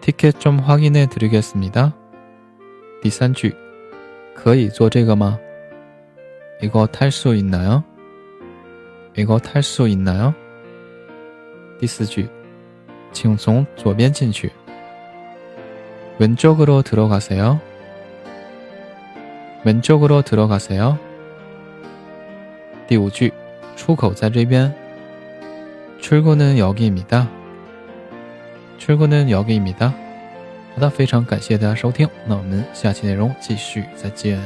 티켓 좀 확인해 드리겠습니다. 第三句可以做这个吗? 이거 탈 수 있나요? 이거 탈 수 있나요? 第四句请从左边进去 왼쪽으로 들어가세요. 왼쪽으로 들어가세요. 第五句出口在这边 출구는 여기입니다. 출구는 여기입니다. 好的，非常感谢大家收听，那我们下期内容继续再见。